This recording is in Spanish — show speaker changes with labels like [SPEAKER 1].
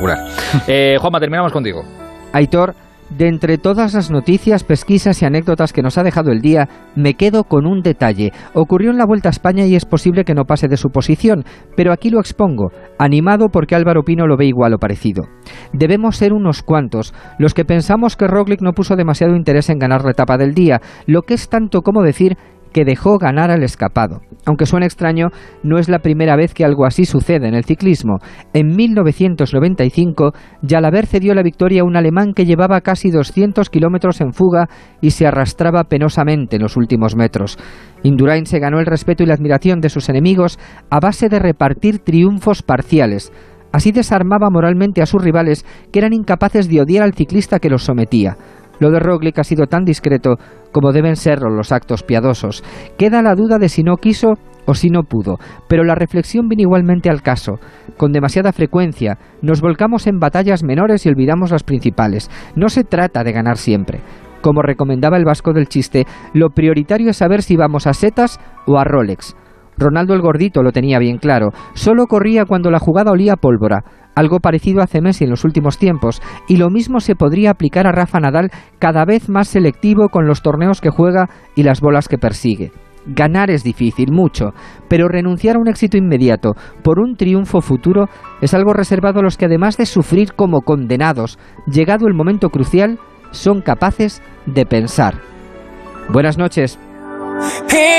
[SPEAKER 1] Eh, Juanma, terminamos contigo.
[SPEAKER 2] Aitor, de entre todas las noticias, pesquisas y anécdotas que nos ha dejado el día, me quedo con un detalle. Ocurrió en la Vuelta a España y es posible que no pase de su posición, pero aquí lo expongo, animado porque Álvaro Pino lo ve igual o parecido. Debemos ser unos cuantos los que pensamos que Roglic no puso demasiado interés en ganar la etapa del día, lo que es tanto como decir que dejó ganar al escapado. Aunque suene extraño, no es la primera vez que algo así sucede en el ciclismo. En 1995, Jalabert cedió la victoria a un alemán que llevaba casi 200 kilómetros en fuga y se arrastraba penosamente en los últimos metros. Indurain se ganó el respeto y la admiración de sus enemigos a base de repartir triunfos parciales. Así desarmaba moralmente a sus rivales que eran incapaces de odiar al ciclista que los sometía. Lo de Roglic ha sido tan discreto como deben serlo los actos piadosos. Queda la duda de si no quiso o si no pudo, pero la reflexión viene igualmente al caso. Con demasiada frecuencia nos volcamos en batallas menores y olvidamos las principales. No se trata de ganar siempre. Como recomendaba el vasco del chiste, lo prioritario es saber si vamos a setas o a Rolex. Ronaldo el gordito lo tenía bien claro, solo corría cuando la jugada olía pólvora, algo parecido hace Messi en los últimos tiempos, y lo mismo se podría aplicar a Rafa Nadal cada vez más selectivo con los torneos que juega y las bolas que persigue. Ganar es difícil, mucho, pero renunciar a un éxito inmediato por un triunfo futuro es algo reservado a los que además de sufrir como condenados, llegado el momento crucial, son capaces de pensar. Buenas noches.